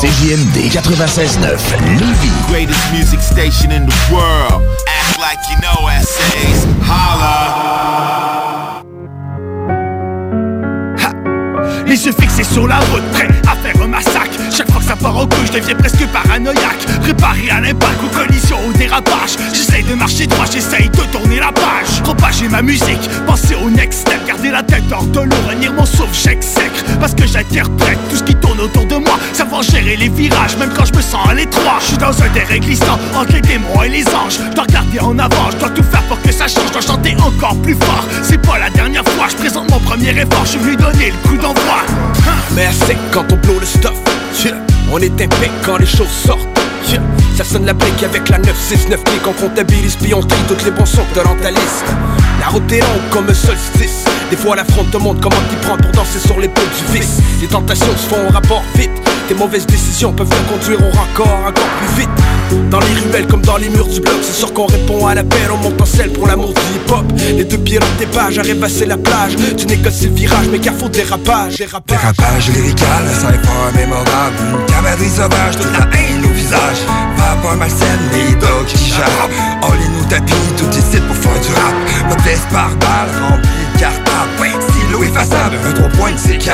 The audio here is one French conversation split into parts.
CJMD 96.9 Lévis. Greatest music station in the world. Act like you know essays. Holla. Les yeux sur la prêt à faire un massacre. Chaque fois que ça part en couille, je deviens presque paranoïaque. Préparé à l'impact, aux collisions, au dérapage. J'essaye de marcher droit, j'essaye de tourner la page. Propager ma musique, penser au next step. Garder la tête hors de l'eau, venir mon chèque sec. Parce que j'interprète tout ce qui tourne autour de moi. Savoir gérer les virages, même quand je me sens à l'étroit. Je suis dans un terrain glissant entre les démons et les anges. Je dois regarder en avant, je dois tout faire pour que ça change. Je dois chanter encore plus fort. C'est pas la dernière fois, je présente mon premier effort. Je vais lui donner le coup d'envoi. Mais c'est quand on blow le stuff. On est impec quand les choses sortent. Ça sonne la brique avec la 969 clic. On comptabilise puis on trie toutes les bons sons de ta La route est longue comme un solstice. Des fois la fronte te montre comment t'y prends pour danser sur les l'épaule du vice. Les tentations se font au rapport vite. Tes mauvaises décisions peuvent te conduire au rencor encore plus vite dans les ruelles comme dans les murs du bloc, c'est sûr qu'on répond à l'appel, on monte en selle pour l'amour du hip-hop. Les deux pieds dans tes pages, à la plage. Tu négocies le virage, mais carrefour dérapage, dérapage. Dérapage lyrical, fort mémorable. Une cavalerie sauvage, toute la haine au visage. Vapeur malsaine, les dogs qui jappent. On les nous tapis, tout ici pour faire du rap. Modeste par balle, rempli de cartable. Oui, stylo effaçable, un trois points de C4.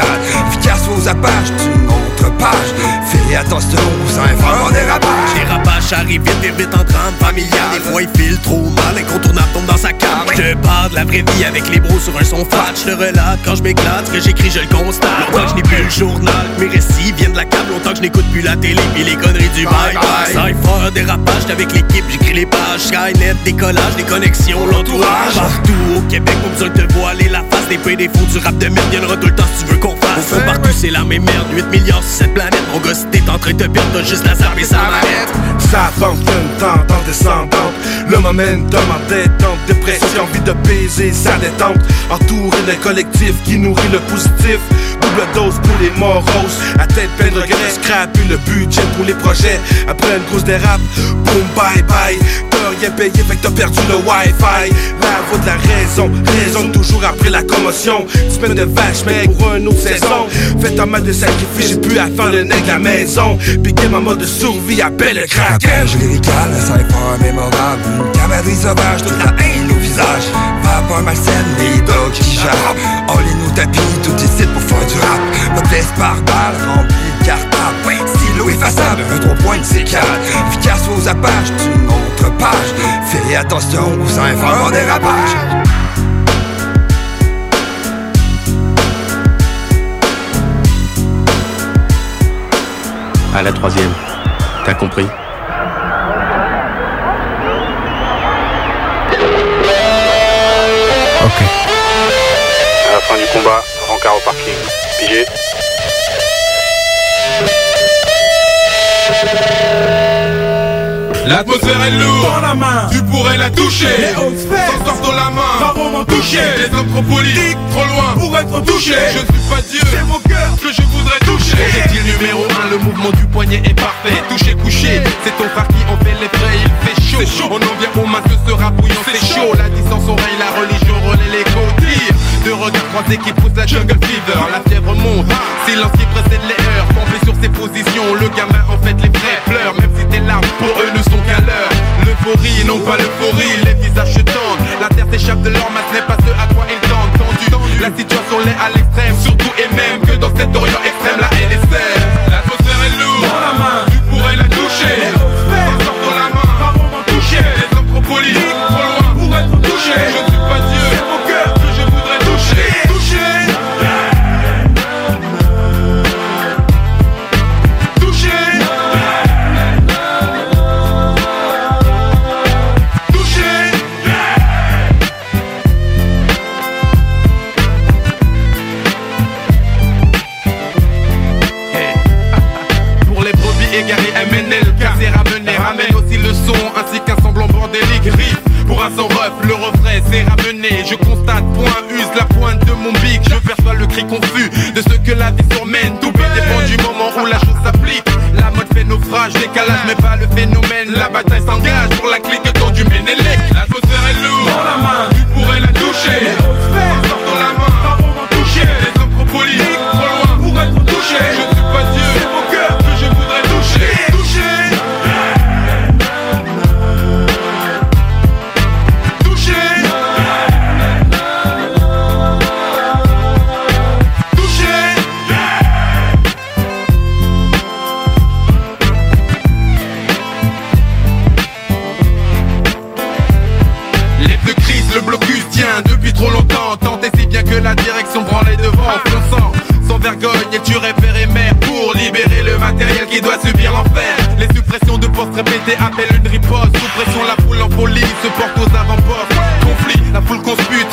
Efficace aux apaches, d'une autre page. Fais attention, sans faire un dérapage. Dérapage arrive vite, vite, vite en trame familiale. Des fois il file trop mal, incontournable tombe dans sa cave. Je te parle de la vraie vie avec les bros sur un son fat. Je te relate quand je m'éclate, ce que j'écris je le constate. Longtemps que je n'ai plus le journal, mes récits viennent de la câble. Longtemps que je n'écoute plus la télé, puis les conneries du bye bye. Cypher, dérapage, avec l'équipe, j'écris les pages. Skynet, décollage, des connexions, l'entourage. Partout au Québec, pas besoin de te voiler la Des fous du rap de merde, tout le temps si tu veux qu'on fasse. Au fond, partout c'est la même merde, 8 milliards sur cette planète. Mon gosse, t'es en train de te perdre, t'as juste la zapper sa manette. Ça fonctionne tant en descendante. Le momentum en détente Dépression, envie de baiser sa détente. Entouré d'un collectif qui nourrit le positif. Double dose pour les moroses. À tête pleine de regret Scrap le budget pour les projets. Après une grosse dérape Boom bye bye. T'as rien payé fait que t'as perdu le wifi. La voix de la raison Raison toujours après la commotion Semaine de vache mec pour une autre saison. Faites un mal de sacrifice J'ai pu à faire le nez de la maison. Piquer ma mode de survie Appelle le crack Cage lyrical, ça est fort mémorable. Une cavalerie sauvage, toute la haine au visage. Vapeur malsaine, les dogs qui jappent. On nous tapis, tout ici pour faire du rap. Modeste par balle, rempli de cartable Oui, stylo effaçable, un trois points de C4 Efficace aux apaches, tu montres page. Fais attention aux faire un dérapage À la troisième, t'as compris Ok. À la fin du combat, rencard au parking. Pigé L'atmosphère est lourde, la main. tu pourrais la toucher. Les Sans sortant la main, va vraiment toucher. Les hommes trop politiques, trop loin pour être touchés. Je suis pas Dieu, c'est mon cœur que je voudrais toucher. Projectile numéro 1, le mouvement du poignet est parfait. Toucher, coucher, c'est ton frère qui en fait les frais. Il fait chaud, chaud. on en vient aux mains, ce sera bouillant, c'est chaud. La distance oreille, la religion relaie les côtés. Deux regards croisés qui poussent la jungle fever. La fièvre monte, silence qui précède les heures. Campé sur ses positions,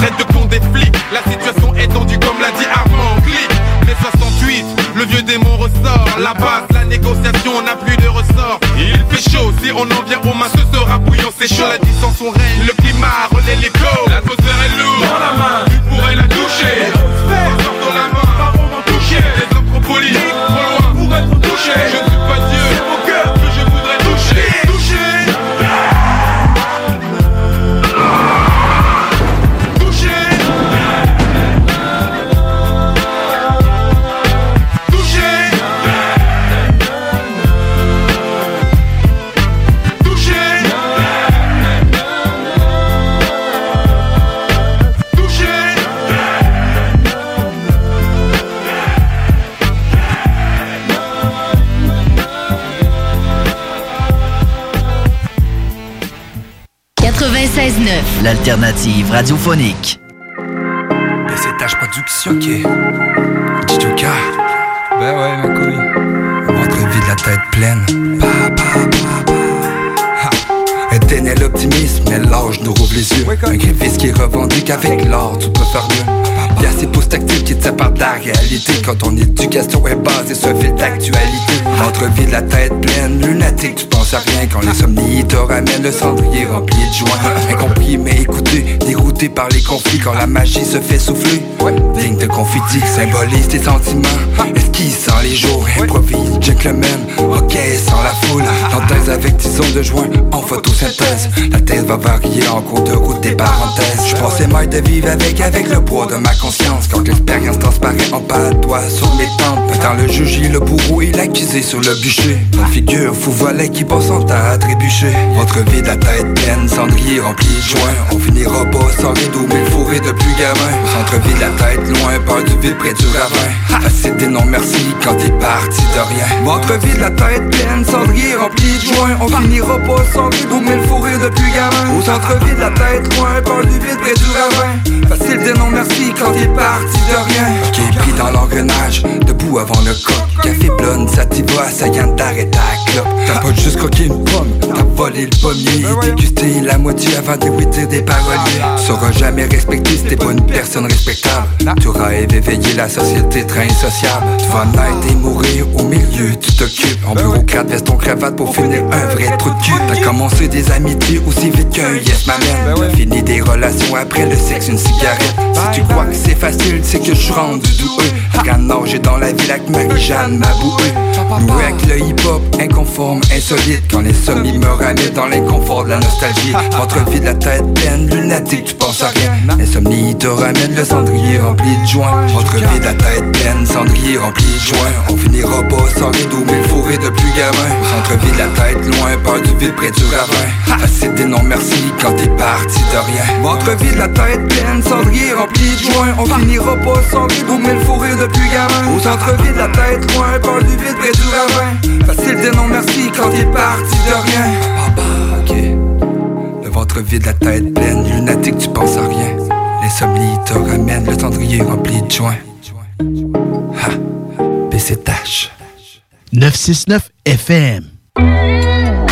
traite de con des flics. La situation est tendue comme l'a dit Armand. Clic, mai 68, le vieux démon ressort. La base, la négociation n'a plus de ressort. Il fait chaud, si on en vient aux mains, ce sera bouillant, c'est chaud. La distance, on règne, L'alternative radiophonique. BCTH Production. Chichuka. Ben ouais, ma couille. Votre vie de la tête pleine. Pa, pa, pa, pa. Éteignez l'optimisme, mais l'âge nous rouvre les yeux. Un gréviste qui revendique avec l'art, tout peut faire mieux. Y'a ces postes tactiles qui te séparent de la réalité. Quand ton éducation est basée sur un fil d'actualité Votre vie de la tête pleine, lunatique, tu penses à rien. Quand les somnies te ramènent le cendrier rempli de joints Incompris mais écouté, dérouté par les conflits. Quand la magie se fait souffler, digne de confetti Symbolise tes sentiments, esquisse sans les jours Improvise, gentleman, ok sans la foule. Synthèse avec tison de joint en photosynthèse. La thèse va varier en cours de route des parenthèses. Je pensais moi de vivre avec, avec le poids de ma conscience. Quand l'expérience transparaît en doigt sur mes tempes. Dans le juge, le bourreau et l'accusé sur le bûcher. La figure fou volet qui son temps à trébucher. Votre vie la tête pleine, cendrier rempli de joints On finira pas sans rideau mais fourré de plus gamin de la tête loin, peur du vide près du ravin. Facile non merci quand t'es parti de rien. Votre vie de la tête pleine, cendrier rempli de joints On finira pas sans rideau mais fourré de plus gamin. Au centre-ville de la tête loin, peur du vide près du ravin. Facile des non merci quand t'es parti de rien. Qui est pris dans l'engrenage, debout avant le coq. Café blonde, sativa, assaillant d'arrêter ta clope. T'as pas juste croqué une pomme, t'as volé le pommier. Dégusté la moitié avant de des paroliers Tu seras jamais respecté si t'es pas une personne respectable. Tu auras éveillé la société très insociable Vas naître et mourir au milieu, En bureaucrate, veston, cravate pour finir un vrai trou de cul T'as commencé des amitiés aussi vite qu'un yes ma man T'as fini des relations après le sexe, une cigarette. Si tu crois que c'est facile, c'est que je suis rendu doueux nager dans la ville avec Marie-Jeanne m'a boué Loué avec le hip-hop, inconforme, insolite. Quand les sommiers me ramènent dans l'inconfort de la nostalgie. Votre vie de la tête pleine, lunatique, tu penses à rien. L'insomnie te ramène le cendrier rempli de joints Votre vie de la tête pleine, cendrier rempli de joints On finira pas sans rideau, mais fourré de plus gamin Au centre-ville la tête loin, peur du vide près du ravin. Facile des non merci quand t'es parti de rien. De la tête pleine, cendrier rempli de joints. On finira pas sans rideau, mais fourré de plus gamin Au centre-ville la tête loin, peur du vide près du ravin. Facile des non merci quand t'es parti de rien. Papa, ok. Le ventre vide, la tête pleine, lunatique, tu penses à rien. L'insomnie te ramène le cendrier rempli de joints. Ha, BCTH 969 FM.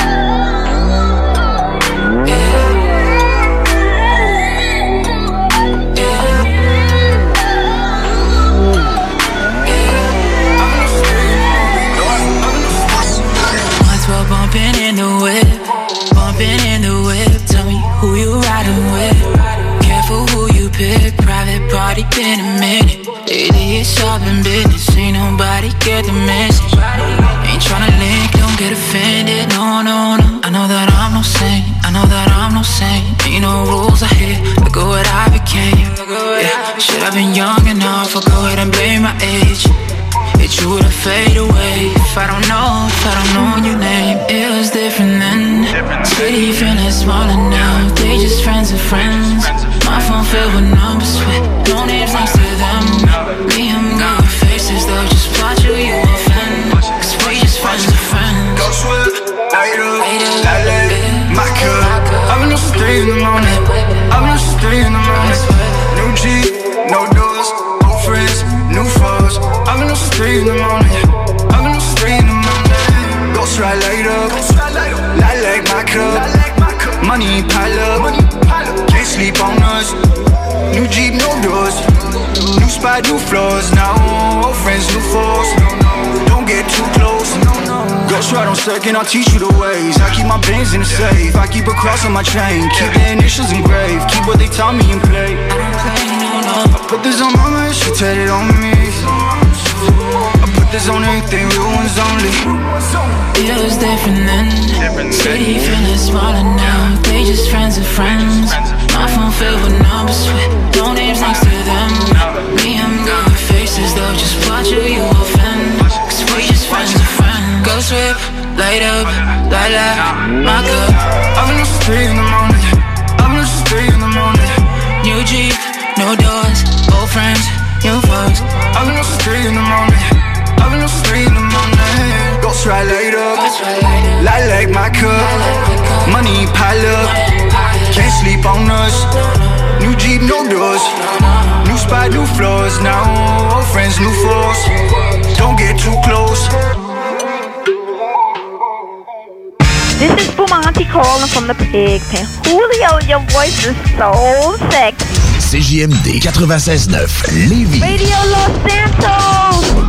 Second, I'll teach you the ways. I keep my bands in the safe. I keep a cross on my chain. Keep the initials engraved. Keep what they taught me and play. I put this on my mind, she tatted on me. I put this on everything, real ones only. Feels different then. City feeling smaller now. They just friends of friends. My phone filled with numbers with no names next to them. Me, I'm good with faces though. Just watch who you offend. Cause we just friends friends. Ghost light up, light up, my cup. Up since three in the morning. Up since three in the morning. New Jeep, no doors, old friends, new folks. Up since three in the morning. Up since three in the morning. Ghost ride light up, light like my cup. Money pile up, can't sleep on us. New Jeep, no doors. New spot, new floors. Now old friends, new foes. Don't get too close. This is Bumanti calling from the pig pen. Julio, your voice is so sexy. CJMD 96.9 Lévis. Radio Los Santos!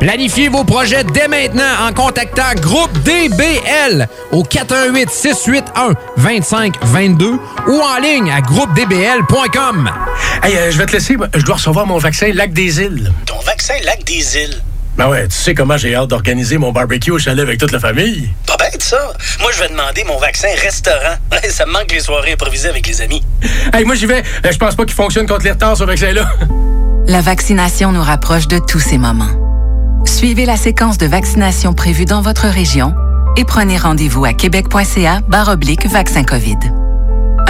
Planifiez vos projets dès maintenant en contactant Groupe DBL au 418 681 2522 ou en ligne à groupedbl.com. Hey, euh, je vais te laisser. Je dois recevoir mon vaccin Lac des Îles. Ton vaccin Lac des Îles? Ben ouais, tu sais comment j'ai hâte d'organiser mon barbecue au chalet avec toute la famille. Pas bête, ça. Moi, je vais demander mon vaccin restaurant. ça me manque les soirées improvisées avec les amis. Hey, moi, j'y vais. Euh, Je pense pas qu'il fonctionne contre les retards, ce vaccin-là. La vaccination nous rapproche de tous ces moments. Suivez la séquence de vaccination prévue dans votre région et prenez rendez-vous à québec.ca vaccin COVID.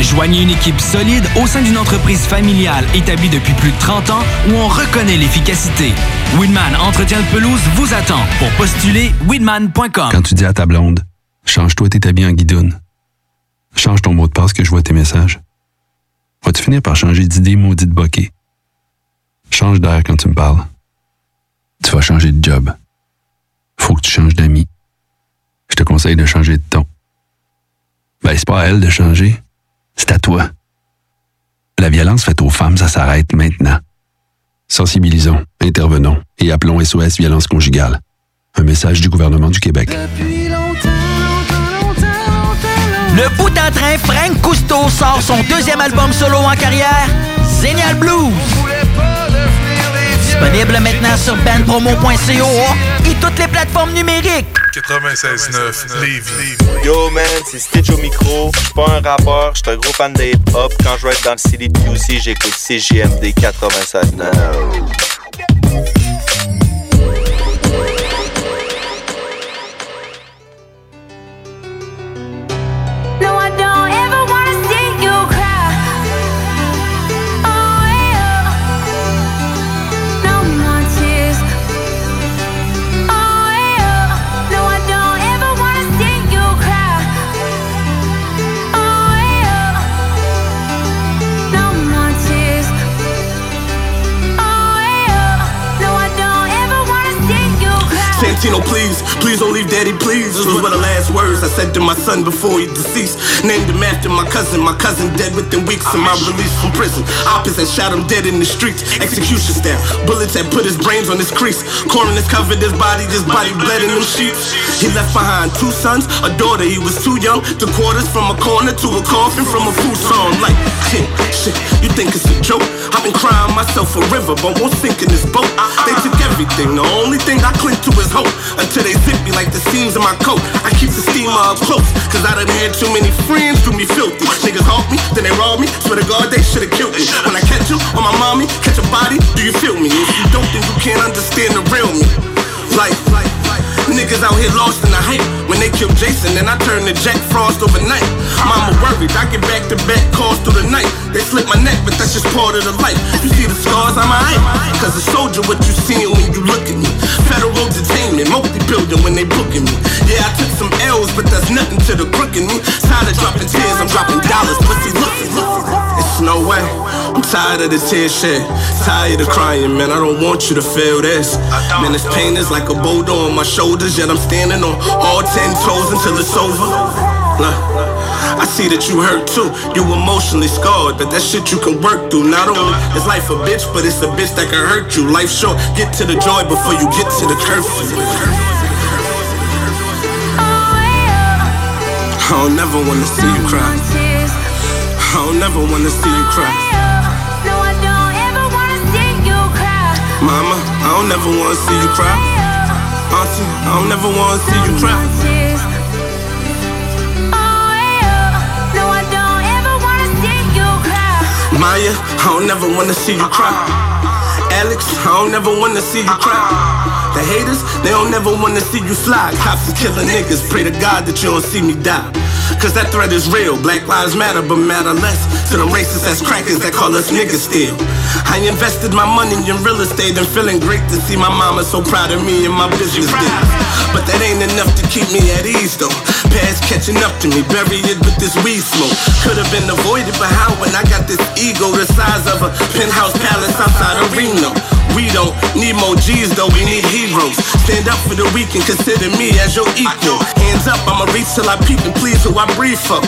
Joignez une équipe solide au sein d'une entreprise familiale établie depuis plus de 30 ans où on reconnaît l'efficacité. Winman Entretien de pelouse vous attend. Pour postuler, winman.com. Quand tu dis à ta blonde, change-toi tes habits en guidoune. Change ton mot de passe que je vois tes messages. Vas-tu finir par changer d'idée maudite bokeh? Change d'air quand tu me parles. Tu vas changer de job. Faut que tu changes d'amis. Je te conseille de changer de ton. Ben, c'est pas à elle de changer. C'est à toi. La violence faite aux femmes, ça s'arrête maintenant. Sensibilisons, intervenons et appelons SOS Violence Conjugale. Un message du gouvernement du Québec. Le bout en train, Frank Cousteau sort son deuxième album solo en carrière, Zénial Blues. Disponible maintenant sur bandpromo.co et toutes les plateformes numériques. 96.9 Lévis. Yo man, c'est Stitch au micro. Je suis pas un rappeur, je suis un gros fan de hip-hop. Quand je vais être dans le QC, j'écoute CGMD 96.9. Valentino, please, please don't leave daddy, please. Those were the last words I said to my son before he deceased. Named him after my cousin, my cousin dead within weeks of my release from prison. Opposite shot him dead in the streets, execution style. Bullets had put his brains on his crease. Coroners covered his body, his body bled in them sheets. He left behind two sons, a daughter. He was too young to quarters from a corner to a coffin from a food song. Like, shit, shit, you think it's a joke? I've been crying myself a river, but won't sink in this boat. They took everything, the only thing I cling to is hope. Until they zip me like the seams of my coat. I keep the steamer up close, cause I done had too many friends do me filthy. Niggas haunt me, then they rob me. Swear to God, they should've killed me. When I catch you on my mommy, catch a body, do you feel me? If you don't, then you can't understand the real me. Like, like. Niggas out here lost in the hype. When they killed Jason, then I turned to Jack Frost overnight. Mama worried, I get back to back calls through the night. They slit my neck, but that's just part of the life. You see the scars on my eye? Cause a soldier, what you seeing when you look at me. Federal detainment, multi-building when they booking me. Yeah, I took some L's, but that's nothing to the crook in me. Tired of dropping tears, I'm dropping dollars. Pussy, look, it's no way. I'm tired of the tear shed. Tired of crying, man. I don't want you to feel this. Man, this pain is like a boulder on my shoulders, yet I'm standing on all ten toes until it's over. Look, I see that you hurt too. You emotionally scarred, but that shit you can work through. Not only is life a bitch, but it's a bitch that can hurt you. Life short, get to the joy before you get to the curfew. I don't never wanna see you cry. I don't never wanna see you cry. Mama, I don't never wanna see you cry. Auntie, I don't never wanna see you cry. Maya, I don't never wanna see you cry. Alex, I don't never wanna see you cry. The haters, they don't never wanna see you fly. Cops is killing niggas, pray to God that you don't see me die. Cause that threat is real. Black lives matter, but matter less to them racist ass crackers that call us niggas still. I invested my money in real estate and feeling great to see my mama so proud of me and my business deals. But that ain't enough to keep me at ease though. Past catching up to me, bury it with this weed smoke. Could have been avoided, but how when I got this ego the size of a penthouse palace outside of Reno? We don't need more G's though, we need heroes. Stand up for the weak and consider me as your equal. Hands up, I'ma reach till I peep and please who I breathe for.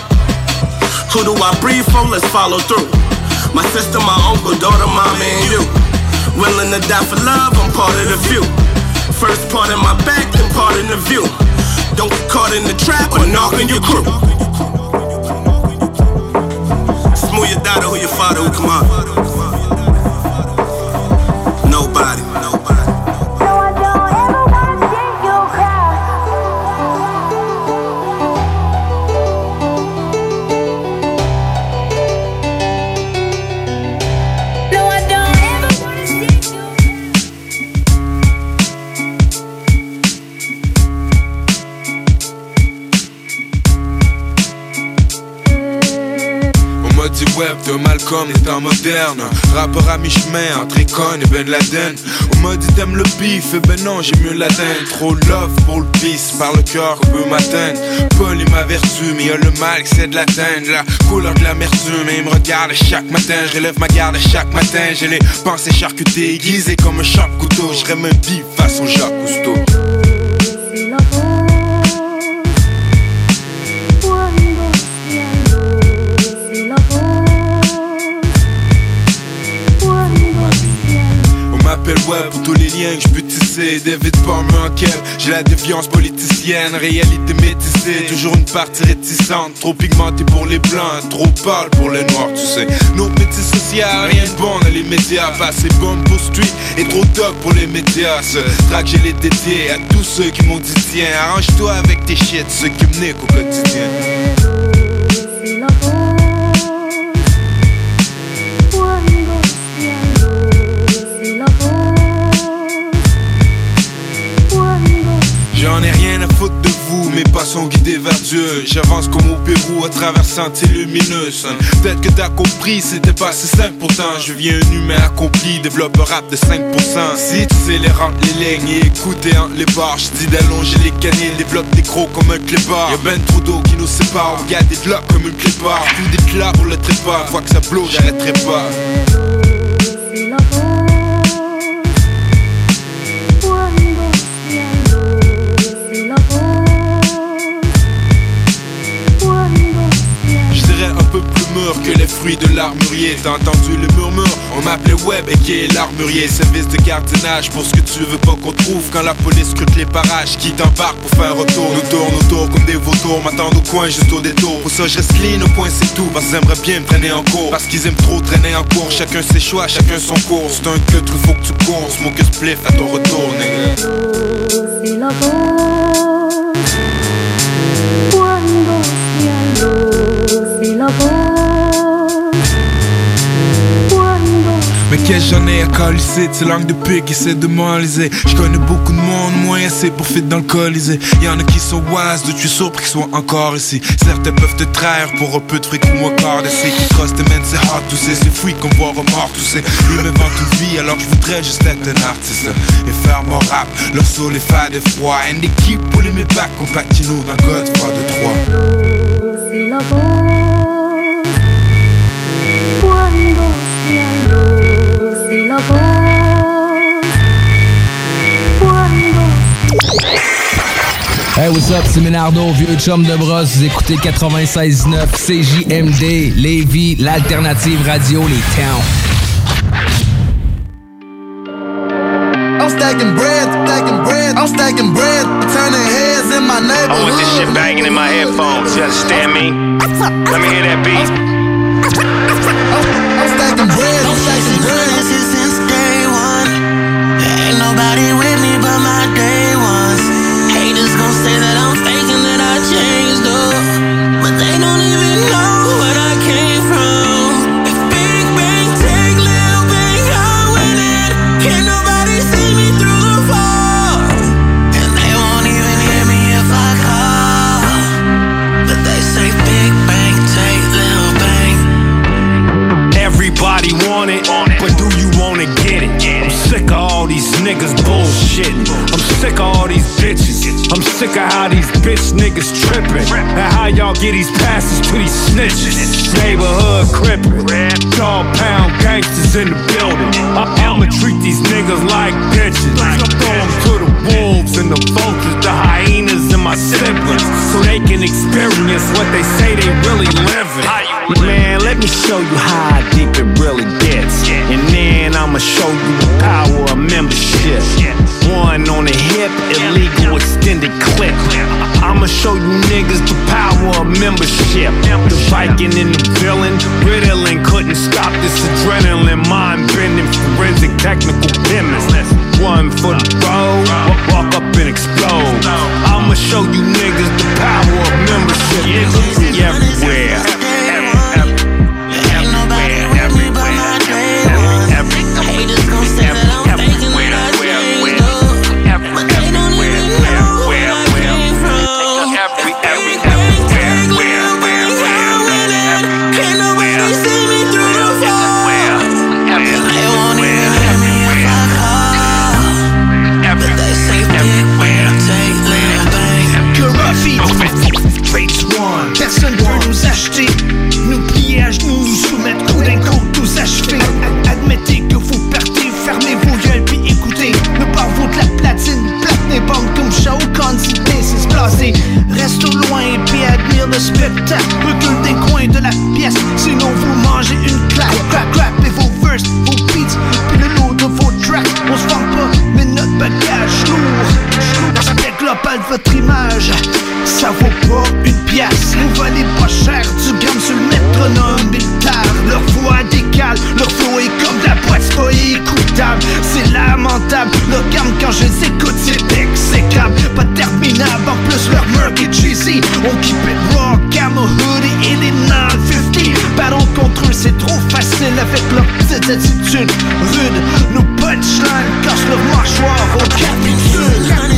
Who do I breathe for? Let's follow through. My sister, my uncle, daughter, mama, and you. Willing to die for love, I'm part of the few. First part in my back, then part in the view. Don't get caught in the trap or knock on your crew. Smooth your daughter, who your father, who come on. Malcolm, des temps modernes. Rappeur à mi-chemin entre Econ et Ben Laden. On m'a dit t'aimes le beef, et ben non j'ai mieux l'atteindre. Trop love pour le par le cœur qu'on peut m'atteindre. Paul est ma vertu, mais y'a le mal c'est de l'atteindre. La couleur de l'amertume, et il me regarde chaque matin. Je relève ma garde chaque matin, j'ai les pensées charcutées Aiguisées comme un sharp couteau, je un bif façon Jacques Cousteau Web pour tous les liens que je peux tisser. David Palmer quel J'ai la défiance politicienne Réalité métissée. Toujours une partie réticente Trop pigmentée pour les blancs Trop pâle pour les noirs tu sais. Nos métiers sociaux Rien de bon dans les médias. Pas assez bon pour street Et trop dog pour les médias. Ce track je l'ai dédié À tous ceux qui m'ont dit tiens Arrange-toi avec tes shit Ceux qui me au quotidien mes pas sont guidés vers Dieu. J'avance comme au Pérou à travers sentiers lumineux. Peut-être que t'as compris, c'était pas si simple pourtant. Je viens un humain accompli, développe un rap de 5%. Si tu sais les rentes, les lignes et écouter les barres, je dis d'allonger les canines, développe des gros comme un clébard. Y'a ben trop d'eau qui nous sépare, regarde des glocks comme une clépard. Tout des clats pour le trépas, fois que ça blow, j'arrêterai pas. L'armurier. T'as entendu le murmure? On m'appelait Web et qui est l'armurier. Service de gardiennage pour ce que tu veux pas qu'on trouve quand la police scrute les parages. Qui t'embarque pour faire retour Nous tourne autour comme des vautours, m'attendent au coin juste au détour. Pour ça, je reste clean au point, c'est tout. Parce qu'ils aimeraient bien me traîner en cours. Parce qu'ils aiment trop traîner en cours. Chacun ses choix, chacun son cours. C'est un que faut que tu cours. Smoke spliff à ton retour. Mais qu'est-ce j'en ai à calisser, c'est langue de pique, essaie de Je connais beaucoup de monde, moins assez pour fit dans le colisée Y'en a qui sont wise, de tu surpris qu'ils soient encore ici. Certains peuvent te trahir pour un peu de fric ou moi quart d'essai Qui crossent tes mains, c'est hard tout c'est c'est free qu'on voit remords tout c'est Ils m'inventent une vie alors je voudrais juste être un artiste. Et faire mon rap, leur soul est fait de froid. And they keep pulling me back, on patino dans Godfather 3 c'est la Hey, what's up, c'est Ménardo, vieux chum de brosse. Vous écoutez 96.9 CJMD, Lévis, l'alternative radio, les towns. I'm stacking bread, stacking bread, I'm stacking bread, turning heads in my neighborhood. I want this shit banging in my headphones. You understand me? Let me hear that beat. I'm stacking bread, sick of how these bitch niggas tripping. And how y'all get these passes to these snitches. Neighborhood crippin'. Dog pound gangsters in the building. I'ma treat these niggas like bitches. Throw 'em to the wolves and the vultures, the hyenas and my siblings. So they can experience what they say they really living. Man, let me show you how deep it really gets. And then I'ma show you the power of membership. One on the hip, illegal extended clip. I'ma show you niggas the power of membership. The Viking and the villain, Ritalin couldn't stop this adrenaline. Mind bending, forensic, technical chemist. One for the road, walk up and explode. I'ma show you niggas the power of membership. Niggas everywhere. Le spectacle. Recule des coins de la pièce, sinon vous mangez une claque. Crack, crack, et vos verses, vos beats, puis le lot de vos tracks. On se vend pas, mais notre bagage lourd. L'aspect global de votre image, ça vaut pas une pièce. Vous valez pas cher du gramme sur le métronome militaire. Leur voix décale, leur flow est comme de la boîte, c'est pas écoutable. C'est lamentable, leur gamme quand je les écoute, c'est exécrable. Pas terminable, en plus leur murk est cheesy. On keep c'est trop facile avec leur petite attitude rude. Nos punchlines cassent leur mâchoire au capitule.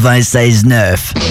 96.9.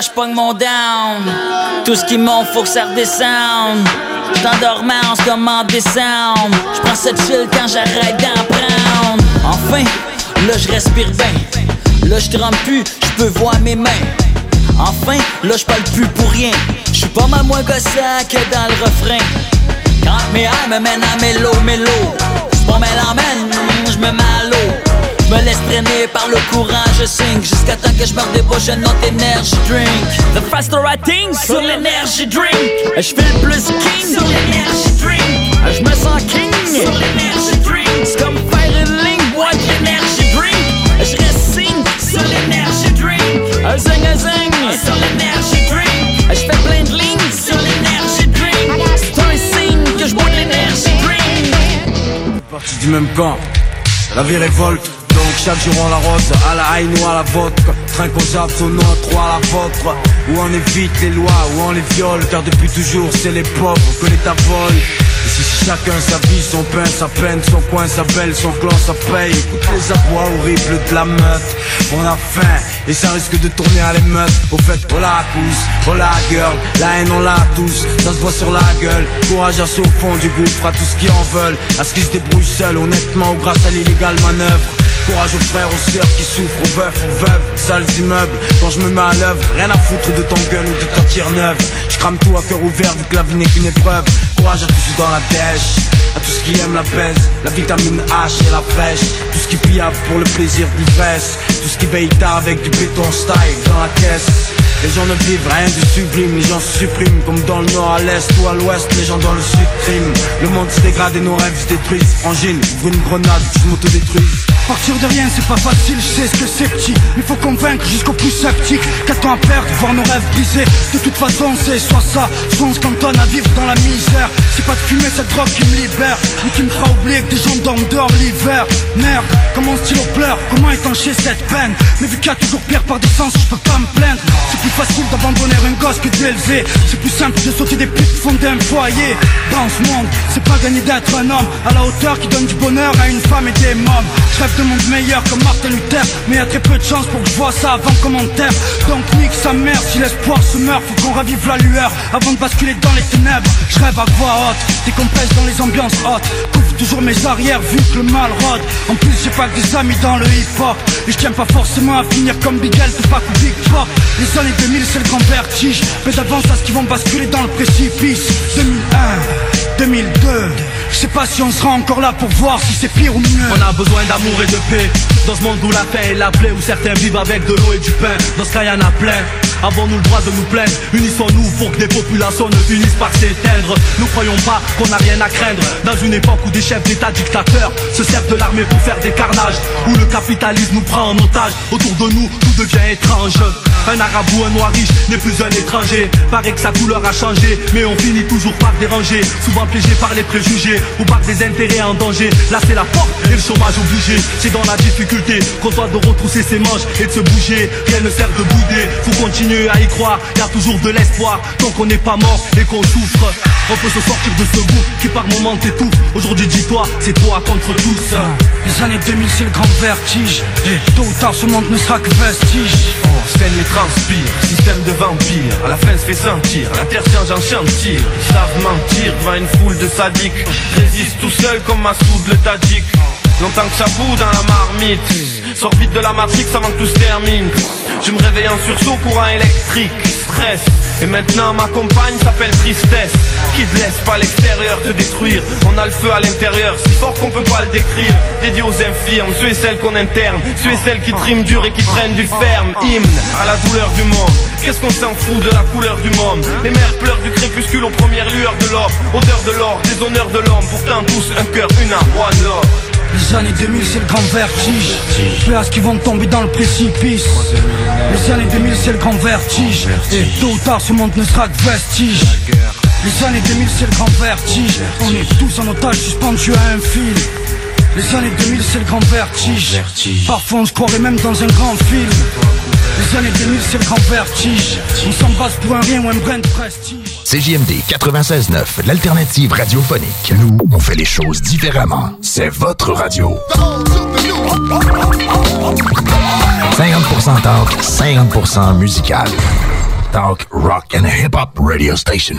je mon down. Tout ce qui monte faut que ça redescende. J't'endormais en se commande décembre. J'prends cette chill quand j'arrête d'en prendre. Enfin, là je respire bien. Là je trempe plus, je peux voir mes mains. Enfin, là je parle plus pour rien. J'suis pas mal moins gossant que dans le refrain. Quand mes airs me mènent à mélo, mélo. C'est pas mêle l'emmène, je me mets à l'eau je me laisse traîner par le courant, je sing. Jusqu'à temps que je me débauche un autre énergie drink. The faster I think, sur l'énergie drink. Je fais le plus king, sur l'énergie drink. Je me sens king, sur l'énergie drink. C'est comme faire une ligne, boire de l'énergie drink. Je reste signe, sur l'énergie drink. Un zing, un zing, sur l'énergie drink. Je fais plein de lignes, sur l'énergie drink. C'est un signe que je bois de l'énergie drink. Parti du même camp. La vie révolte, donc chaque jour on la rose, à la haine ou à la vodka. Train qu'on zappe son notre ou à la vôtre. Où on évite les lois, où on les viole, car depuis toujours c'est les pauvres que l'État vole. Ici chacun sa vie, son pain, sa peine, son coin, sa belle, son clan, sa paye. Écoute les abois horribles de la meute. On a faim et ça risque de tourner à l'émeute. Au fait, oh la cousse, oh la girl, la haine on l'a tous, ça se voit sur la gueule. Courage à au fond du fera tout ce qu'ils en veulent. À ce qu'ils se débrouillent seuls, honnêtement ou grâce à l'illégale manœuvre. Courage aux frères, aux sœurs qui souffrent, aux veufs, aux veuves, sales immeubles. Quand je me mets à l'œuvre, rien à foutre de ton gun ou de ta tire neuve. Je tout à cœur ouvert vu que la vie n'est qu'une épreuve. Courage à tous dans la dèche, à tous qui aiment la baise, la vitamine H et la pêche. Tout ce qui piave pour le plaisir d'ivresse. Tout ce qui veille tard avec du béton style dans la caisse. Les gens ne vivent rien de sublime, les gens se suppriment Comme dans le nord à l'est ou à l'ouest, les gens dans le sud Le monde se dégrade et nos rêves se détruisent. Frangine, ouvre une grenade, je m'autodétruise Partir de rien c'est pas facile, je sais ce que c'est petit. Il faut convaincre jusqu'au plus sceptique. Qu'attend à perdre, voir nos rêves brisés De toute façon c'est soit ça, soit on se cantonne à vivre dans la misère. C'est pas de fumer cette drogue qui me libère Ou qui me fera oublier que des gens dorment dehors l'hiver. Merde, comment stylo pleure, comment étancher cette peine? Mais vu qu'il y a toujours pire par des sens, je peux pas me plaindre Plus facile d'abandonner un gosse que d'élever C'est plus simple de sauter des putes fondées un foyer. Dans ce monde, c'est pas gagner d'être un homme. À la hauteur qui donne du bonheur à une femme et des mômes. Je rêve de monde meilleur comme Martin Luther Mais y a très peu de chance pour que je vois ça avant commentaire Donc nique sa mère si l'espoir se meurt Faut qu'on ravive la lueur avant de basculer dans les ténèbres. Je rêve à voix haute, décompresse dans les ambiances hautes. Couvre toujours mes arrières vu que le mal rôde. En plus j'ai pas que des amis dans le hip-hop. Et je tiens pas forcément à finir comme Bigel, Tupac ou Big Pop. Les années 2000 c'est le grand vertige Mais d'avance à ce qu'ils vont basculer dans le précipice. 2001, 2002 je sais pas si on sera encore là pour voir si c'est pire ou mieux. On a besoin d'amour et de paix. Dans ce monde où la faim est la plaie Où certains vivent avec de l'eau et du pain. Dans ce cas y en a plein. Avons-nous le droit de nous plaindre? Unissons-nous pour que des populations ne finissent par s'éteindre. Nous croyons pas qu'on a rien à craindre. Dans une époque où des chefs d'état dictateurs Se servent de l'armée pour faire des carnages Où le capitalisme nous prend en otage. Autour de nous, tout devient étrange Un arabe ou un noir riche n'est plus un étranger. Paraît que sa couleur a changé Mais on finit toujours par déranger. Souvent piégé par les préjugés Ou par des intérêts en danger. Là c'est la porte et le chômage obligé. C'est dans la difficulté qu'on doit de retrousser ses manches Et de se bouger, rien ne sert de bouder. Faut continuer à y croire, y a toujours de l'espoir. Tant qu'on n'est pas mort et qu'on souffre On peut se sortir de ce bout qui par moments t'étouffe. Aujourd'hui dis-toi, c'est toi contre tous. Les années 2000 c'est le grand vertige. Et tôt ou tard ce monde ne sera que vestige. Et transpire, système de vampire. À la fin se fait sentir, la terre change en chantier. Ils savent mentir devant une foule de sadiques. Résiste tout seul comme Massoud le Tadjik. Longtemps que ça dans la marmite. Sors vite de la matrix avant que tout se termine. Je me réveille en sursaut, courant électrique. Stress Et maintenant ma compagne s'appelle tristesse Qui te laisse pas l'extérieur te détruire. On a le feu à l'intérieur, si fort qu'on peut pas le décrire. Dédié aux infirmes, ceux et celles qu'on interne Ceux et celles qui triment dur et qui prennent du ferme. Hymne à la douleur du monde. Qu'est-ce qu'on s'en fout de la couleur du monde? Les mères pleurent du crépuscule aux premières lueurs de l'or. Odeur de l'or, des honneurs de l'homme. Pourtant tous un cœur, une âme, one love les années 2000 c'est le grand vertige. Place qui vont tomber dans le précipice. Les années 2000 c'est le grand vertige. Et tôt ou tard ce monde ne sera que vestige. Les années 2000 c'est le grand vertige. On est tous en otage suspendus à un fil Les années 2000 c'est le grand vertige Parfois on se croirait même dans un grand film Les années 2000 c'est le grand vertige On s'embrasse pour un rien ou un brin de prestige CJMD 96.9, l'alternative radiophonique. Nous, on fait les choses différemment. C'est votre radio. 50% talk, 50% musical. Talk, rock and hip-hop radio station.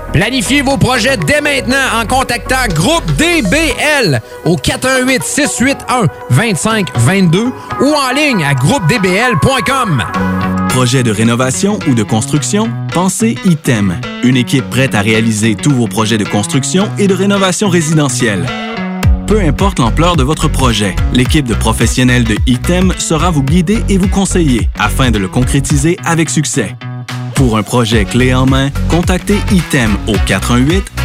Planifiez vos projets dès maintenant en contactant Groupe DBL au 418 681 2522 ou en ligne à groupedbl.com. Projet de rénovation ou de construction? Pensez ITEM, une équipe prête à réaliser tous vos projets de construction et de rénovation résidentielle. Peu importe l'ampleur de votre projet, l'équipe de professionnels de ITEM sera vous guider et vous conseiller afin de le concrétiser avec succès. Pour un projet clé en main, contactez ITEM au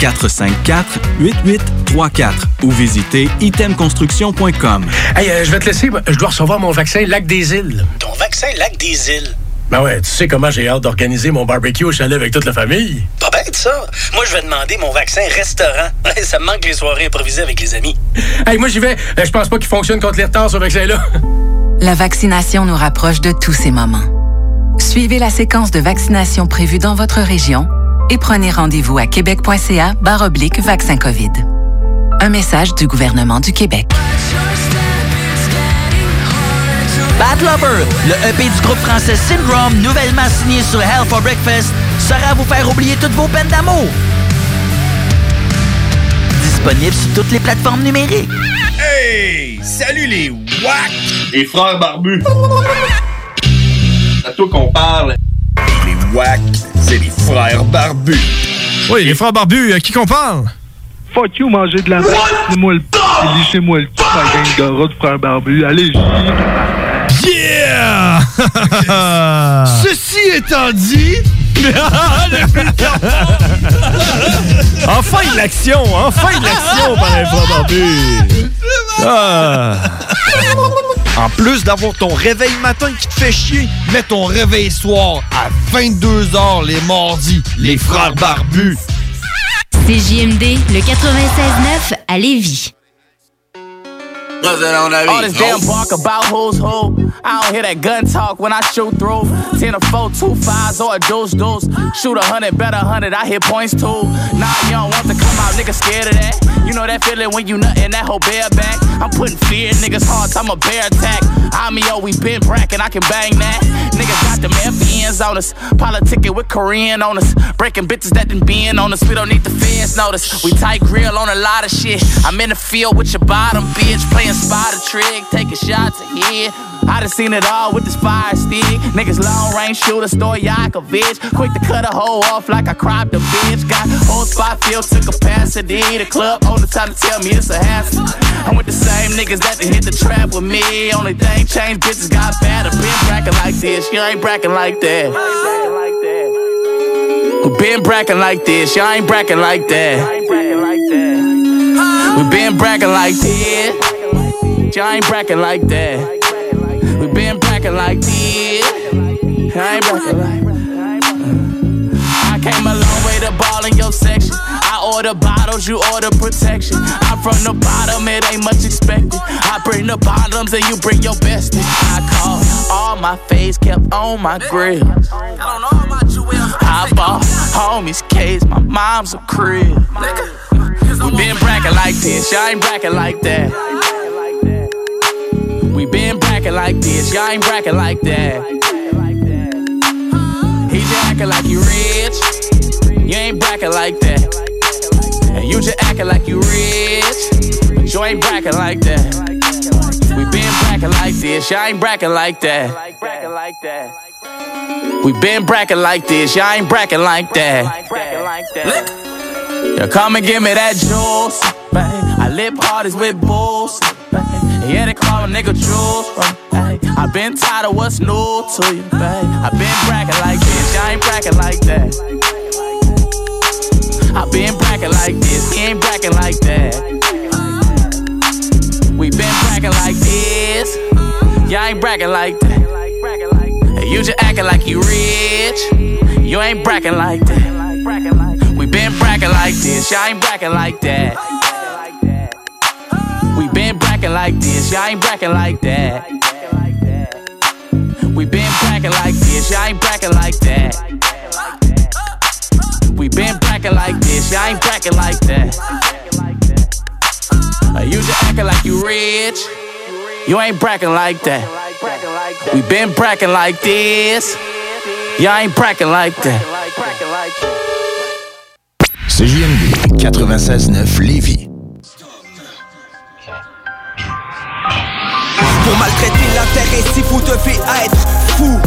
418-454-8834 ou visitez itemconstruction.com. Hey, euh, je vais te laisser, je dois recevoir mon vaccin Lac des Îles. Ton vaccin Lac des Îles? Ben ouais, tu sais comment j'ai hâte d'organiser mon barbecue au chalet avec toute la famille. Pas bête, ça. Moi, je vais demander mon vaccin restaurant. ça me manque les soirées improvisées avec les amis. Hey, moi, j'y vais. Euh, Je pense pas qu'il fonctionne contre les retards, ce vaccin-là. La vaccination nous rapproche de tous ces moments. Suivez la séquence de vaccination prévue dans votre région et prenez rendez-vous à québec.ca oblique vaccin COVID. Un message du gouvernement du Québec. Bad Lover, le EP du groupe français Syndrome, nouvellement signé sur Hell for Breakfast, saura vous faire oublier toutes vos peines d'amour. Disponible sur toutes les plateformes numériques. Hey! Salut les WAC! Les frères barbus! C'est à toi qu'on parle. Les WAC, c'est les frères barbus. Oui, les frères barbus, à qui qu'on parle? Fuck you, manger de la merde. Lissez-moi le p. Lissez-moi le p, ma gang de rats de frères barbus. Allez, Yeah! Ceci étant dit. enfin de l'action! Enfin de l'action par les frères barbus! Ah. En plus d'avoir ton réveil matin qui te fait chier, mets ton réveil soir à 22h les mardis, les frères barbus. CJMD, le 96.9 à Lévis. All this damn bark about who's who. I don't hear that gun talk when I shoot through. 10 or 4, two fives or a deuce deuce. Shoot a hundred, bet a hundred, I hit points too. Nah, you don't want to come out, niggas scared of that. You know that feeling when you nuttin' that whole bear back. I'm putting fear in niggas' hearts, I'm a bear attack. I'm yo, we been brackin', I can bang that. Niggas got them FBNs on us. Politicking with Korean on us. Breaking bitches that done been on us. We don't need the fans notice. We tight grill on a lot of shit. I'm in the field with your bottom bitch. Playing spider trick, taking shots ahead. I done seen it all with this fire stick. Niggas long range shooter, Stoyakovich. Quick to cut a hole off like I cropped a bitch. Got whole spot filled to capacity. The club on the time to tell me it's a hassle. I'm with the same niggas that hit the trap with me. Only thing changed, bitches got better. Been brackin' like this, you ain't brackin' like that. We been brackin' like this, y'all ain't brackin' like that. We been brackin' like this, y'all ain't brackin' like that. We been brackin' like this, I ain't brackin' like I came a long way to ball in your section. I order bottles, you order protection. I'm from the bottom, it ain't much expected. I bring the bottoms and you bring your best. I call all my face kept on my grill. I bought homies case, my mom's a crib. We been brackin' like this, y'all ain't brackin' like that. We been brackin' like this, y'all ain't brackin' like that. He just actin' like you rich, you ain't brackin' like that. And you just actin' like you rich, but you ain't brackin' like that. We been brackin' like this, y'all ain't brackin' like that. We been brackin' like this, y'all ain't brackin' like that. Yeah, come and give me that juice, babe. I lip hardest with bulls, babe. Yeah, they call a nigga juice, babe. I been tired of what's new to you, babe. I been brackin' like this, y'all ain't brackin' like that. I been brackin' like this, he ain't brackin' like that. We been brackin' like this, y'all ain't brackin' like that. You just acting like you rich. You ain't bracking like that. We been bracking like this. Y'all ain't bracking like that. We been bracking like this. Y'all ain't bracking like that. We been bracking like this. Y'all ain't bracking like that. We been bracking like this. Y'all ain't bracking like that. Hey, you just acting like you rich. You ain't bracking like that. We been bracking like this. Y'all ain't bracking like that. CJMD 96.9 Lévis. Pour maltraiter la terre si vous devez être fou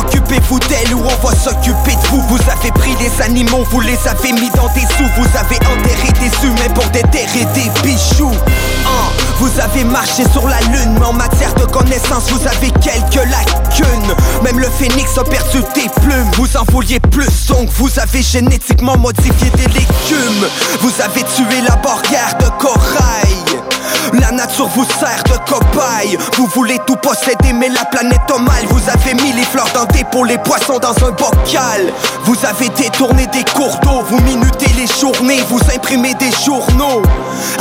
Occupez-vous d'elle ou on va s'occuper de vous. Vous avez pris les animaux, vous les avez mis dans des sous. Vous avez enterré des humains pour déterrer des bijoux. Hein, Vous avez marché sur la lune Mais en matière de connaissances, vous avez quelques lacunes. Même le phénix a perdu des plumes. Vous en vouliez plus, donc vous avez génétiquement modifié des légumes. Vous avez tué la barrière de corail la nature vous sert de cobaye. Vous voulez tout posséder mais la planète a mal. Vous avez mis les fleurs dans des pour les poissons dans un bocal. Vous avez détourné des cours d'eau Vous minutez les journées, vous imprimez des journaux.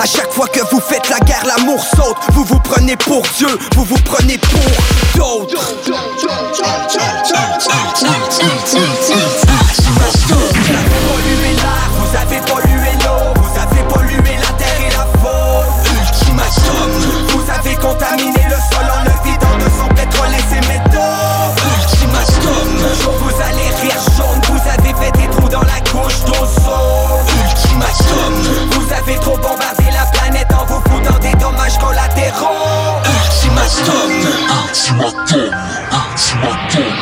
À chaque fois que vous faites la guerre, l'amour saute. Vous vous prenez pour Dieu, vous vous prenez pour d'autres. Vous avez pollué faut bombarder la planète en vous foutant des dommages collatéraux. Ultimatum, ultimatum, ultimatum.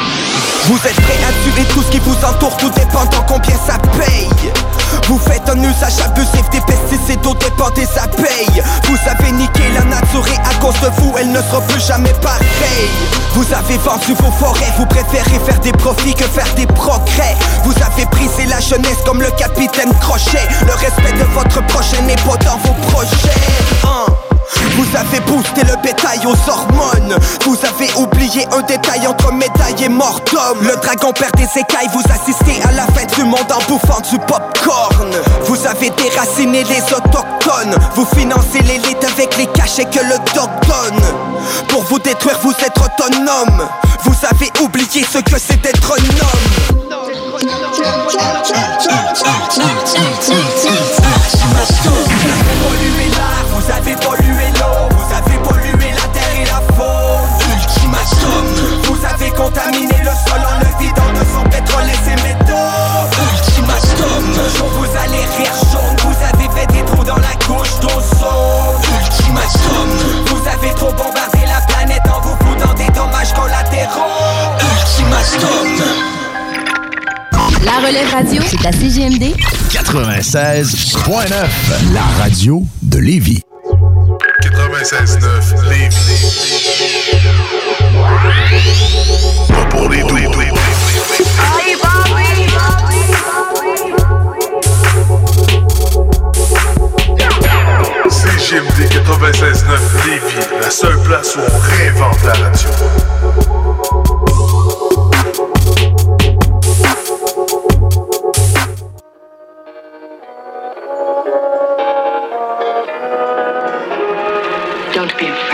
Vous êtes prêts à tuer tout ce qui vous entoure, tout dépendant combien ça paye. Vous faites un usage abusif des pesticides au dépend des abeilles. Vous avez niqué la nature et à cause de vous, elle ne sera plus jamais pareille. Vous avez vendu vos forêts, vous préférez faire des profits que faire des progrès. Vous avez brisé la jeunesse comme le capitaine Crochet. Le respect de votre prochain n'est pas dans vos projets. Vous avez boosté le bétail aux hormones. Vous avez oublié un détail entre médaille et mort d'homme Le dragon perd des écailles, vous assistez à la fête du monde en bouffant du popcorn. Vous avez déraciné les autochtones. Vous financez l'élite avec les cachets que le doc donne. Pour vous détruire, vous êtes autonome. Vous avez oublié ce que c'est d'être un homme. Vous avez pollué relève radio, c'est à CGMD 96.9, la radio de Lévis. 96.9 Lévis. Pas pour les doux. CGMD 96.9 Lévis, la seule place où on réinvente la radio. Don't be afraid.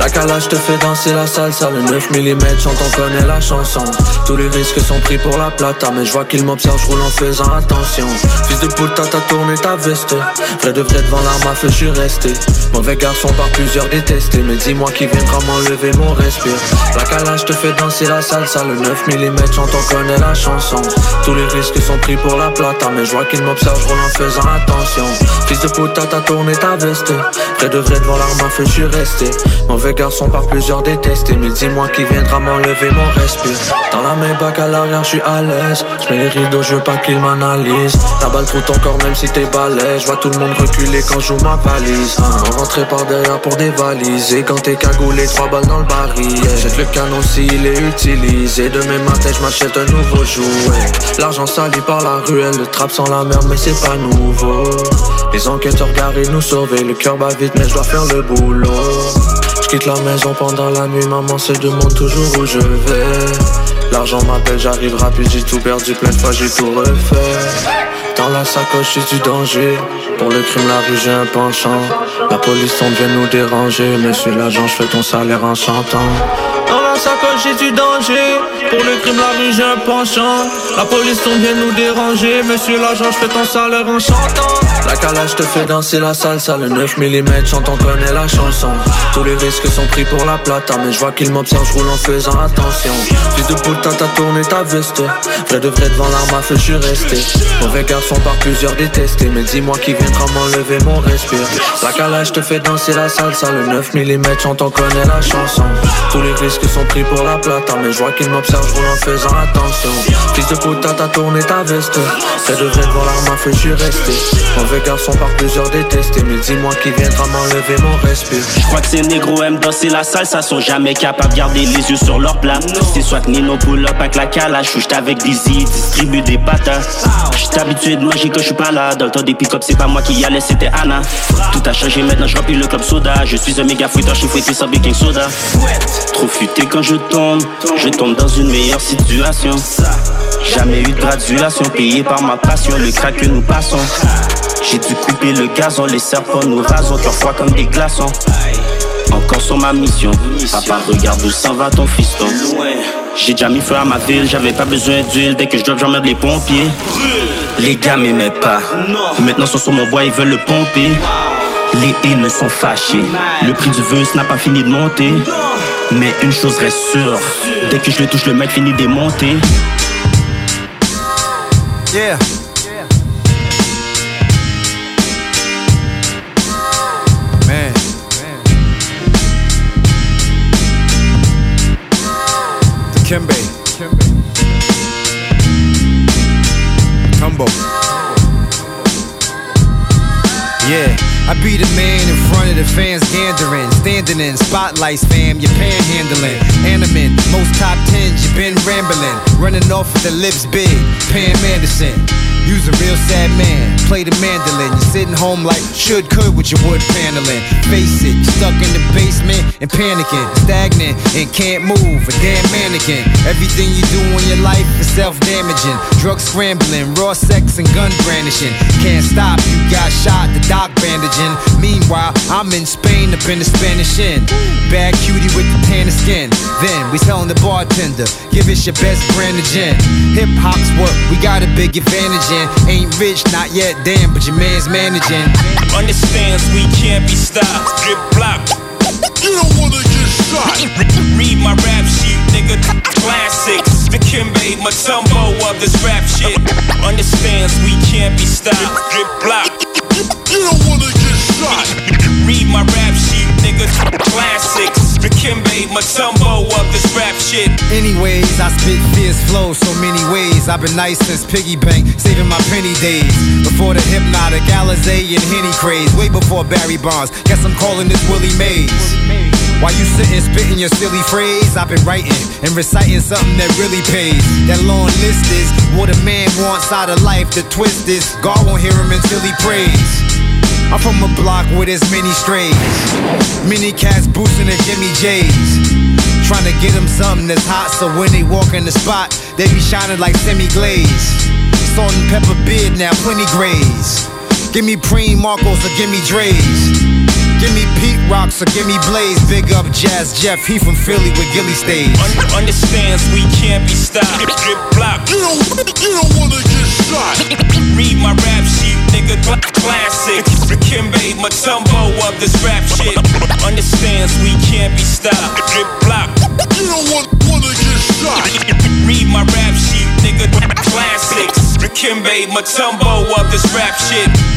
La calage te fait danser la salsa, le 9 mm chante on connaît la chanson. Tous les risques sont pris pour la plata Mais je vois qu'il m'observe, je roule en faisant attention. Fils de puta t'as tourné ta veste. Vrai de vrai devant l'arme à feu je suis resté. Mauvais garçon par plusieurs détestés. Mais dis-moi qui viendra m'enlever mon respire. La calage te fait danser la salsa, le 9 mm chante on connaît la chanson. Tous les risques sont pris pour la plata Mais je vois qu'il m'observe, je roule en faisant attention. Fils de puta t'as tourné ta veste. Vrai de vrai devant l'arme à feu je suis resté garçon par plusieurs détestés Mais dis-moi qui viendra m'enlever mon respire Dans la Maybach à l'arrière je suis à l'aise. Je mets les rideaux je veux pas qu'ils m'analysent. La balle trouve ton corps même si t'es balèze. Je vois tout le monde reculer quand joue ma valise. Hein. On rentrait par derrière pour dévaliser Quand t'es cagoulé trois balles dans le baril. Jette le canon s'il est utilisé. Demain matin je m'achète un nouveau jouet. L'argent sali par la ruelle Le trap sans la merde mais c'est pas nouveau. Les enquêteurs garés nous sauver Le cœur bat vite mais je dois faire le boulot quitte la maison pendant la nuit, maman se demande toujours où je vais. L'argent m'appelle, j'arrive rapide, j'ai tout perdu plein de fois, j'ai tout refait. Dans la sacoche, j'ai du danger. Pour le crime, la rue, j'ai un penchant. La police tombe, vient nous déranger. Monsieur l'agent, je fais ton salaire en chantant. Sacoche, j'ai du danger. Pour le crime, la rue, j'ai un penchant. La police tombe, vient nous déranger. Monsieur l'agent, je fais ton salaire en chantant. La calage te fait danser la salsa, le 9 mm chante, on connaît la chanson. Tous les risques sont pris pour la plata, mais je vois qu'il m'observe, je roule en faisant attention. Fils de putain, t'as tourné ta veste. Vrai de vrai devant l'arme à feu, je suis resté. Mauvais garçon par plusieurs détestés, mais dis-moi qui viendra m'enlever mon respire. La calage te fait danser la salsa, le 9 mm chante, on connaît la chanson. Tous les risques sont pris pour la plata, mais je vois qu'il m'observe, je roule en faisant attention. Fils de putain, t'as tourné ta veste. Vrai de vrai devant l'arme à feu, je suis resté. Mauvais garçon par plusieurs détestés. Mais dis-moi qui viendra m'enlever mon respire Je crois que ces négros aiment danser la salsa Sont jamais capables de garder les yeux sur leur plat C'est soit que Nino pull up avec la calage Ou avec Dizzy, distribue des patates. J'étais habitué de manger quand je suis pas là. Dans le temps des pick-up c'est pas moi qui y allais c'était Anna. Tout a changé maintenant je remplis le club soda. Je suis un méga fouetteur, je suis fouetté sans baking soda. Trop futé quand je tombe Je tombe dans une meilleure situation Jamais eu de graduation payée par ma passion Le crack que nous passons j'ai dû couper le gazon, les serpents nous rasons, cœur froid comme des glaçons. Encore sur ma mission, papa regarde où s'en va ton fiston. J'ai déjà mis feu à ma ville, j'avais pas besoin d'huile, dès que je drop j'emmerde les pompiers. Les gars m'aimaient pas, maintenant sont sur mon bois, ils veulent le pomper. Les haines sont fâchés. Le prix du vœu n'a pas fini de monter. Mais une chose reste sûre, dès que je le touche, le mec finit de monter. Yeah. Man. Combo. Yeah. I be the man in front of the fans gandering, standing in spotlights, fam. You're panhandling, animate, most top tens. You been rambling, running off with the lips big. Pam Anderson. You's a real sad man, play the mandolin. You're sitting home like should could with your wood paneling. Face it, you're stuck in the basement and panicking, stagnant and can't move. A damn mannequin. Everything you do in your life is self-damaging. Drug scrambling, raw sex and gun brandishing. Can't stop, you got shot, the doc bandaging. Meanwhile, I'm in Spain up in the Spanish Inn. Bad cutie with the tan of skin. Then we telling the bartender, give us your best brand of gin. Hip hop's what we got a big advantage in. Ain't rich, not yet, damn, but your man's managing. Understands we can't be stopped. Drip block. You don't wanna get shot. Read my rap sheet, nigga. Classics. The Kimbe Matumbo of this rap shit. Understands we can't be stopped. Drip block. You don't wanna get shot. Read my rap sheet, nigga. Classics. The Kimbe Matumbo of this rap shit. Anyways, I spit fierce flow so many ways. I've been nice since piggy bank, saving my penny days. Before the hypnotic Alizé and Henny craze, way before Barry Bonds. Guess I'm calling this Willie Mays. While you sitting spitting your silly phrase, I've been writing and reciting something that really pays. That long list is what a man wants out of life. The twist is God won't hear him until he prays. I'm from a block with as many strays. Many cats boosting the Jimmy J's. Trying to get them something that's hot so when they walk in the spot, they be shining like semi glaze. Salt and pepper bid now, plenty grays. Give me Preem Marcos or give me Dre's. Give me Pete Rocks or give me Blaze. Big up Jazz Jeff, he from Philly with Gilly. Un- understands we can't be stopped. Drip block. You don't, you don't wanna get shot. Read my rap sheet, nigga. Classic. Kimbe Matumbo of this rap shit. Understands we can't be stopped. Drip block. You don't want, wanna get shot. Read my rap sheet, nigga. Classics. Kimbe Matumbo of this rap shit.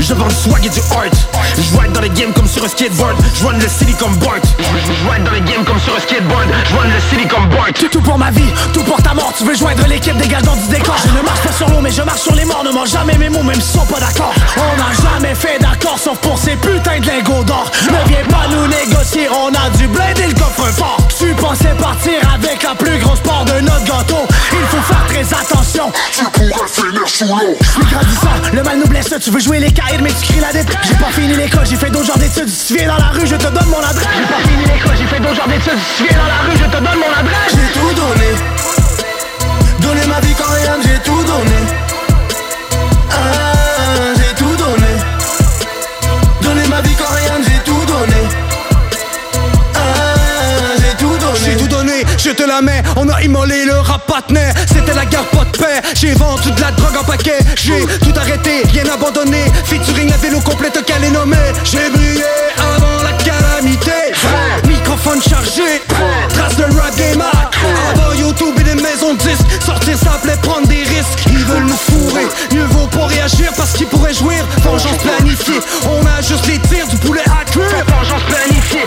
Je vends du swag et du art Je ride dans les games comme sur un skateboard. Je run le city comme Bart. Je ride dans les games comme sur un skateboard. Je run le city comme Bart. C'est tout pour ma vie, tout pour ta mort. Tu veux joindre l'équipe, dégage dans du décor. Je ne marche pas sur l'eau mais je marche sur les morts. Ne mange jamais mes mots même s'ils sont pas d'accord. On n'a jamais fait d'accord sauf pour ces putains de lingots d'or. Ne viens pas nous négocier, on a du bled et le coffre fort. Tu pensais partir avec la plus grosse part de notre gâteau. Il faut faire très attention. Tu pourrais finir sous l'eau. Je suis grandissant, le mal nous blesse. Tu veux jouer les caïds mais tu cries la dette J'ai pas fini l'école, j'ai fait d'autres genres d'études tu viens dans la rue, je te donne mon adresse. J'ai pas fini l'école, j'ai fait d'autres genres d'études Si tu viens dans la rue, la on a immolé le rap patnet C'était la guerre pas de paix, j'ai vendu de la drogue en paquet. J'ai tout arrêté, rien abandonné. Featuring la vélo complète qu'elle est nommée. J'ai brillé avant la calamité. Microphone chargé, trace de rap game Avant YouTube et les maisons de disques. Sortir ça plaît prendre des risques. Ils veulent nous fourrer, mieux vaut pas réagir Parce qu'ils pourraient jouir, vengeance planifiée. On a juste les tirs du poulet à cuire Vengeance planifiée,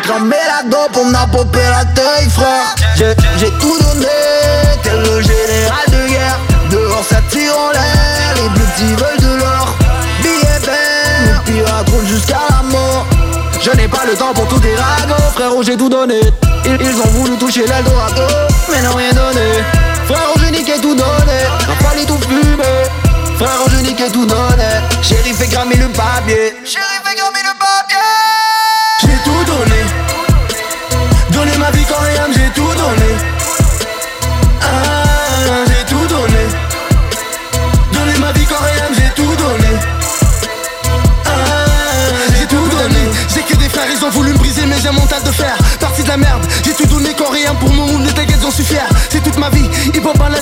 Fait cramer la dope, on a popé la frère. J'ai j'ai tout donné, tel le général de guerre. Dehors ça tire en l'air, les plus petits veulent de l'or. Billets verts, Je n'ai pas le temps pour tout tes ragots Frérot j'ai tout donné. Ils, ils ont voulu toucher l'Eldorado Mais n'ont rien donné. Frérot j'ai niqué tout donné. N'a fallu tout fumer Frérot j'ai niqué tout donné. Chéri fait grammer le papier. Chéri fait Ka jam tout donné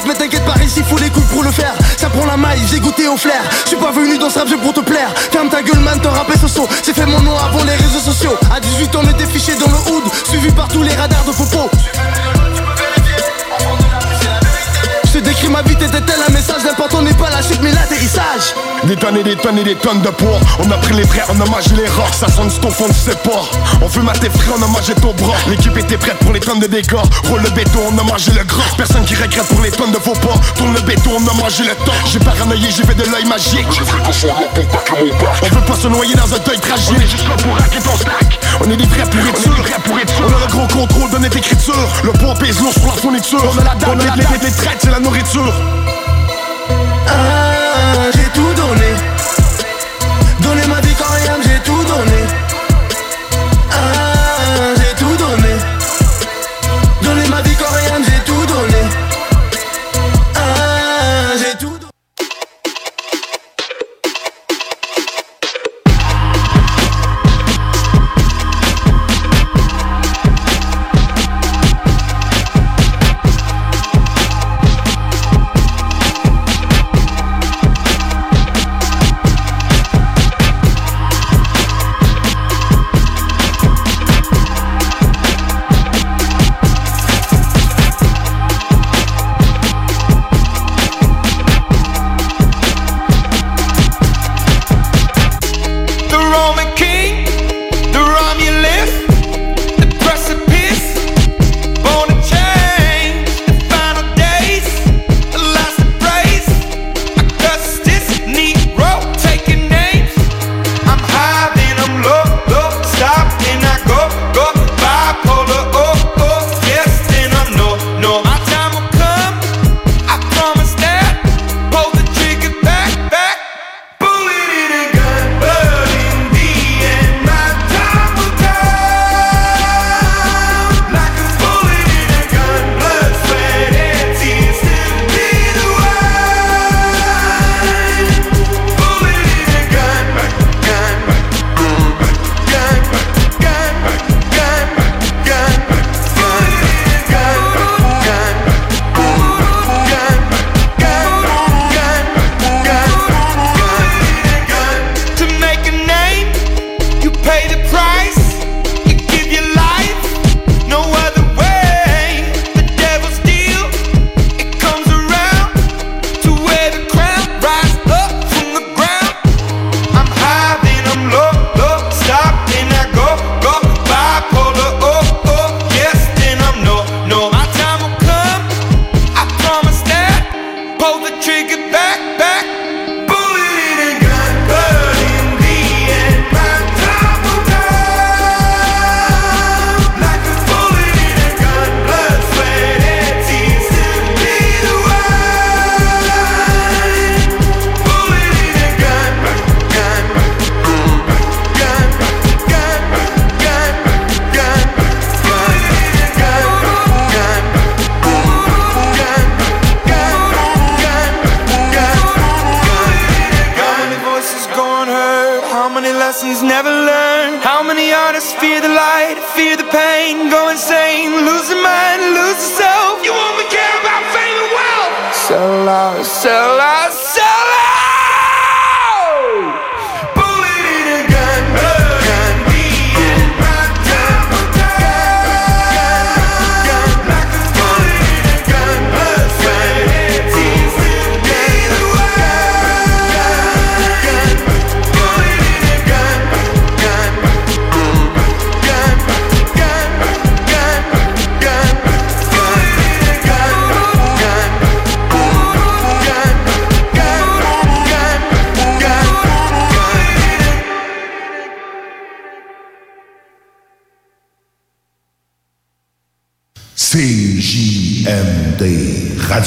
mais t'inquiète pas ici faut les coups pour le faire. Ça prend la maille j'ai goûté au flair. Je suis pas venu dans ce rap pour te plaire. Ferme ta gueule man te rapper ce saut. J'ai fait mon nom avant les réseaux sociaux. À 18 ans on était fiché dans le hood Suivi par tous les radars de Popo. Je décris ma vie, t'étais L'important n'est pas la chute mais l'atterrissage Des tonnes et des tonnes et des tonnes de poids. On a pris les frères, on a mangé les rocks Ça sonne sur ton fond, sais pas On veut mater frère, on a mangé ton bras. L'équipe était prête pour les tonnes de dégâts. Roule le béton, on a mangé le gras. Personne qui regrette pour les tonnes de faux pas. Tourne le béton, on a mangé le temps. J'ai paranoïé, j'ai fait de l'œil magique. On veut pas se noyer dans un deuil tragique. On est juste là pour hacker ton stack On est des vrais pour être sûr On a le gros contrôle de notre écriture. Le poids pèse lourd sur la fourniture. On a la date, on a les, les, les traites, c'est la nourriture Ah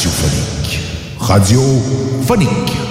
radiophonique. Radiophonique.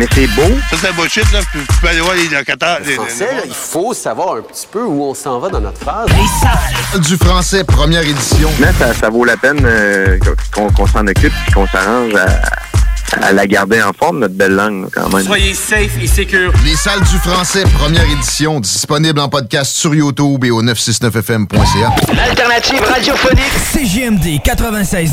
mais c'est beau. Ça, c'est bullshit, là. Tu tu peux aller voir les locataires. Le français, là, il faut savoir un petit peu où on s'en va dans notre phrase. Du français, première édition. Mais ça, ça vaut la peine euh, qu'on qu'on s'en occupe et qu'on s'arrange à, à la garder en forme, notre belle langue, quand même. Soyez safe et secure. Les salles du français, première édition, disponible en podcast sur YouTube et au 969fm.ca. L'alternative radiophonique CGMD 96.